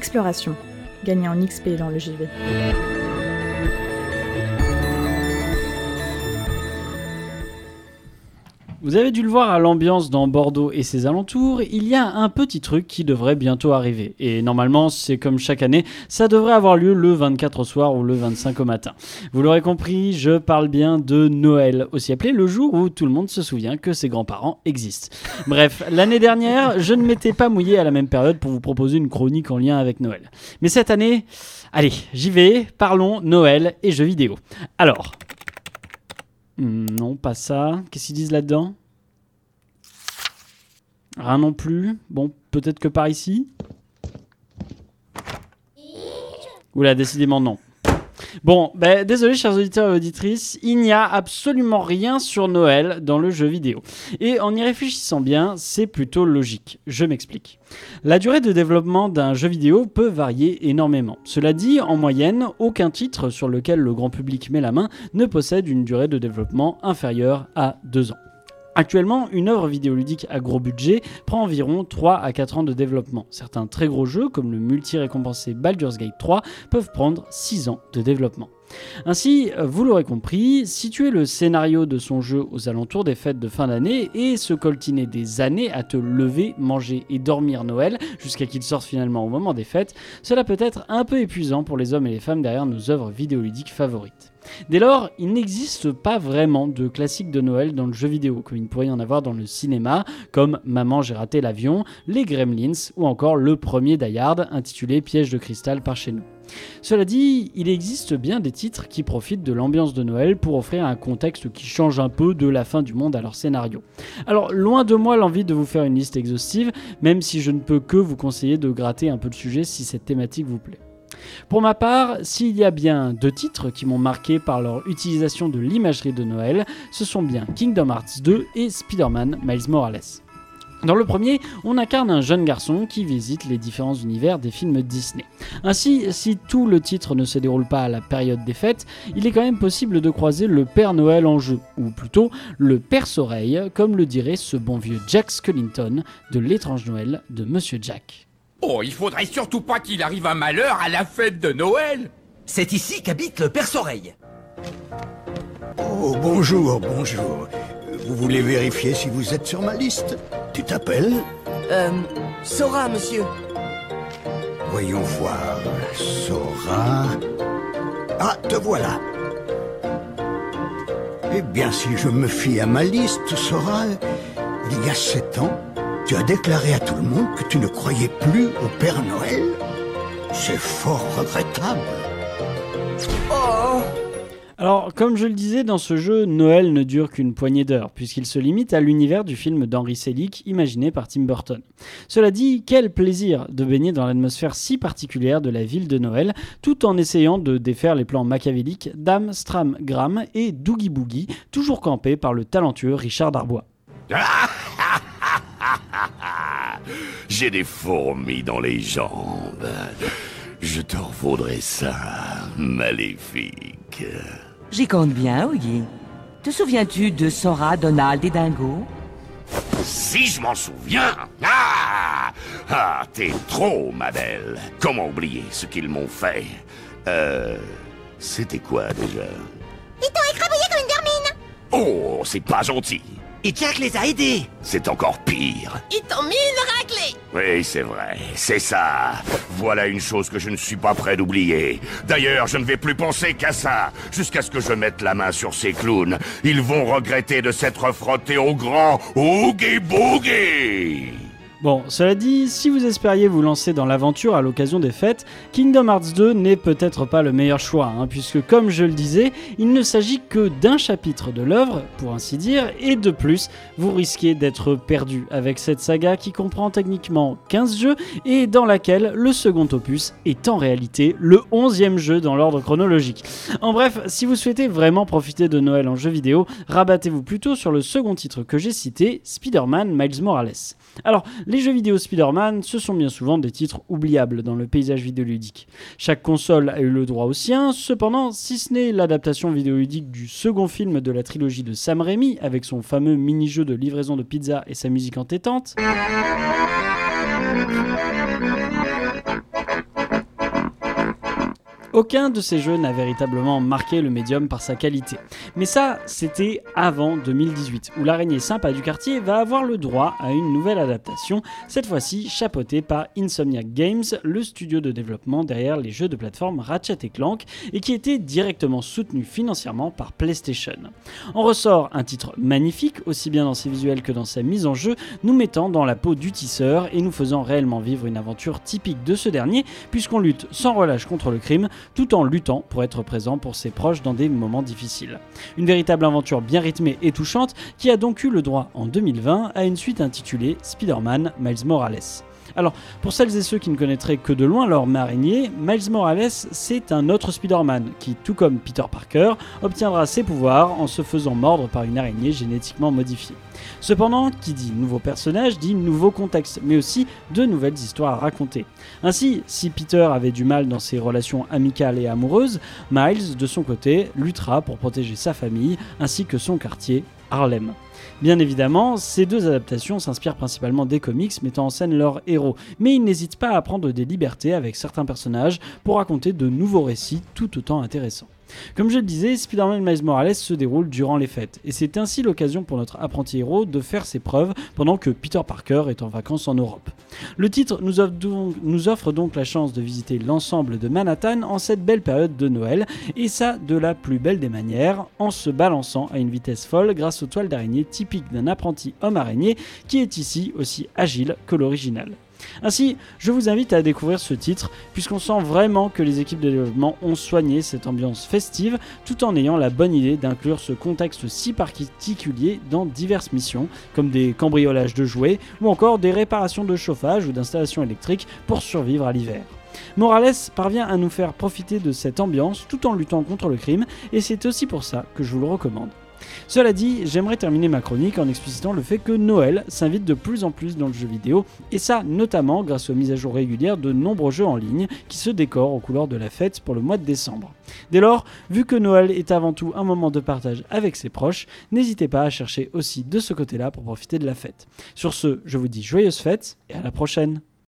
Exploration. Gagnez en XP dans le JV. Vous avez dû le voir à l'ambiance dans Bordeaux et ses alentours, il y a un petit truc qui devrait bientôt arriver. Et normalement, c'est comme chaque année, ça devrait avoir lieu le 24 au soir ou le 25 au matin. Vous l'aurez compris, je parle bien de Noël, aussi appelé le jour où tout le monde se souvient que ses grands-parents existent. Bref, l'année dernière, je ne m'étais pas mouillé à la même période pour vous proposer une chronique en lien avec Noël. Mais cette année, allez, j'y vais, parlons Noël et jeux vidéo. Alors, Non, pas ça. Qu'est-ce qu'ils disent là-dedans? Rien non plus. Bon, peut-être que par ici? Oula, décidément non. Bon, ben, désolé chers auditeurs et auditrices, il n'y a absolument rien sur Noël dans le jeu vidéo. Et en y réfléchissant bien, c'est plutôt logique. Je m'explique. La durée de développement d'un jeu vidéo peut varier énormément. Cela dit, en moyenne, aucun titre sur lequel le grand public met la main ne possède une durée de développement inférieure à 2 ans. Actuellement, une œuvre vidéoludique à gros budget prend environ 3 à 4 ans de développement. Certains très gros jeux, comme le multi-récompensé Baldur's Gate 3, peuvent prendre 6 ans de développement. Ainsi, vous l'aurez compris, situer le scénario de son jeu aux alentours des fêtes de fin d'année et se coltiner des années à te lever, manger et dormir Noël jusqu'à qu'il sorte finalement au moment des fêtes, cela peut être un peu épuisant pour les hommes et les femmes derrière nos œuvres vidéoludiques favorites. Dès lors, il n'existe pas vraiment de classique de Noël dans le jeu vidéo, comme il pourrait y en avoir dans le cinéma, comme Maman j'ai raté l'avion, Les Gremlins ou encore le premier Die intitulé Piège de cristal par chez nous. Cela dit, il existe bien des titres qui profitent de l'ambiance de Noël pour offrir un contexte qui change un peu de la fin du monde à leur scénario. Alors, loin de moi l'envie de vous faire une liste exhaustive, même si je ne peux que vous conseiller de gratter un peu le sujet si cette thématique vous plaît. Pour ma part, s'il y a bien deux titres qui m'ont marqué par leur utilisation de l'imagerie de Noël, ce sont bien Kingdom Hearts 2 et Spider-Man Miles Morales. Dans le premier, on incarne un jeune garçon qui visite les différents univers des films Disney. Ainsi, si tout le titre ne se déroule pas à la période des fêtes, il est quand même possible de croiser le Père Noël en jeu, ou plutôt le Père Soreille, comme le dirait ce bon vieux Jack Skellington de l'étrange Noël de Monsieur Jack. Oh, il faudrait surtout pas qu'il arrive un malheur à la fête de Noël C'est ici qu'habite le Père Soreille. Oh, bonjour, bonjour. Vous voulez vérifier si vous êtes sur ma liste? Tu t'appelles? Euh, Sora, monsieur. Voyons voir. Sora. Ah, te voilà. Eh bien, si je me fie à ma liste, Sora, il y a sept ans, tu as déclaré à tout le monde que tu ne croyais plus au Père Noël? C'est fort regrettable. Oh Alors, comme je le disais, dans ce jeu, Noël ne dure qu'une poignée d'heures, puisqu'il se limite à l'univers du film d'Henry Selick, imaginé par Tim Burton. Cela dit, quel plaisir de baigner dans l'atmosphère si particulière de la ville de Noël, tout en essayant de défaire les plans machiavéliques d'Am, Stram, Gram et Doogie Boogie, toujours campés par le talentueux Richard Darbois. J'ai des fourmis dans les jambes. Je te revaudrai ça, maléfique. J'y compte bien, Oogie. Te souviens-tu de Sora, Donald et Dingo? Si je m'en souviens. Ah Ah, t'es trop, ma belle. Comment oublier ce qu'ils m'ont fait? Euh... C'était quoi, déjà? Ils t'ont écrabouillé comme une vermine. Oh, c'est pas gentil Et Jack les a aidés. C'est encore pire Ils t'ont mis une raclée Oui, c'est vrai, c'est ça. Voilà une chose que je ne suis pas prêt d'oublier. D'ailleurs, je ne vais plus penser qu'à ça, jusqu'à ce que je mette la main sur ces clowns. Ils vont regretter de s'être frottés au grand Oogie Boogie. Bon, cela dit, si vous espériez vous lancer dans l'aventure à l'occasion des fêtes, Kingdom Hearts 2 n'est peut-être pas le meilleur choix, hein, puisque comme je le disais, il ne s'agit que d'un chapitre de l'œuvre, pour ainsi dire, et de plus, vous risquez d'être perdu avec cette saga qui comprend techniquement 15 jeux et dans laquelle le second opus est en réalité le 11e jeu dans l'ordre chronologique. En bref, si vous souhaitez vraiment profiter de Noël en jeu vidéo, rabattez-vous plutôt sur le second titre que j'ai cité, Spider-Man Miles Morales. Alors, les jeux vidéo Spider-Man, ce sont bien souvent des titres oubliables dans le paysage vidéoludique. Chaque console a eu le droit au sien, cependant, si ce n'est l'adaptation vidéoludique du second film de la trilogie de Sam Raimi, avec son fameux mini-jeu de livraison de pizza et sa musique entêtante, Aucun de ces jeux n'a véritablement marqué le médium par sa qualité. Mais ça, c'était avant 2018, où l'araignée sympa du quartier va avoir le droit à une nouvelle adaptation, cette fois-ci chapeautée par Insomniac Games, le studio de développement derrière les jeux de plateforme Ratchet et Clank, et qui était directement soutenu financièrement par PlayStation. On ressort un titre magnifique, aussi bien dans ses visuels que dans sa mise en jeu, nous mettant dans la peau du tisseur et nous faisant réellement vivre une aventure typique de ce dernier, puisqu'on lutte sans relâche contre le crime, tout en luttant pour être présent pour ses proches dans des moments difficiles. Une véritable aventure bien rythmée et touchante qui a donc eu le droit en 2020 à une suite intitulée Spider-Man Miles Morales. Alors, pour celles et ceux qui ne connaîtraient que de loin leur araignée, Miles Morales, c'est un autre Spider-Man qui, tout comme Peter Parker, obtiendra ses pouvoirs en se faisant mordre par une araignée génétiquement modifiée. Cependant, qui dit nouveau personnage dit nouveau contexte, mais aussi de nouvelles histoires à raconter. Ainsi, si Peter avait du mal dans ses relations amicales et amoureuses, Miles, de son côté, luttera pour protéger sa famille ainsi que son quartier, Harlem. Bien évidemment, ces deux adaptations s'inspirent principalement des comics mettant en scène leurs héros, mais ils n'hésitent pas à prendre des libertés avec certains personnages pour raconter de nouveaux récits tout autant intéressants. Comme je le disais, Spider-Man Miles Morales se déroule durant les fêtes, et c'est ainsi l'occasion pour notre apprenti héros de faire ses preuves pendant que Peter Parker est en vacances en Europe. Le titre nous offre donc, nous offre donc la chance de visiter l'ensemble de Manhattan en cette belle période de Noël, et ça de la plus belle des manières, en se balançant à une vitesse folle grâce aux toiles d'araignée typiques d'un apprenti homme araignée qui est ici aussi agile que l'original. Ainsi, je vous invite à découvrir ce titre, puisqu'on sent vraiment que les équipes de développement ont soigné cette ambiance festive, tout en ayant la bonne idée d'inclure ce contexte si particulier dans diverses missions, comme des cambriolages de jouets, ou encore des réparations de chauffage ou d'installations électriques pour survivre à l'hiver. Morales parvient à nous faire profiter de cette ambiance tout en luttant contre le crime, et c'est aussi pour ça que je vous le recommande. Cela dit, j'aimerais terminer ma chronique en explicitant le fait que Noël s'invite de plus en plus dans le jeu vidéo, et ça notamment grâce aux mises à jour régulières de nombreux jeux en ligne qui se décorent aux couleurs de la fête pour le mois de décembre. Dès lors, vu que Noël est avant tout un moment de partage avec ses proches, n'hésitez pas à chercher aussi de ce côté-là pour profiter de la fête. Sur ce, je vous dis joyeuses fêtes et à la prochaine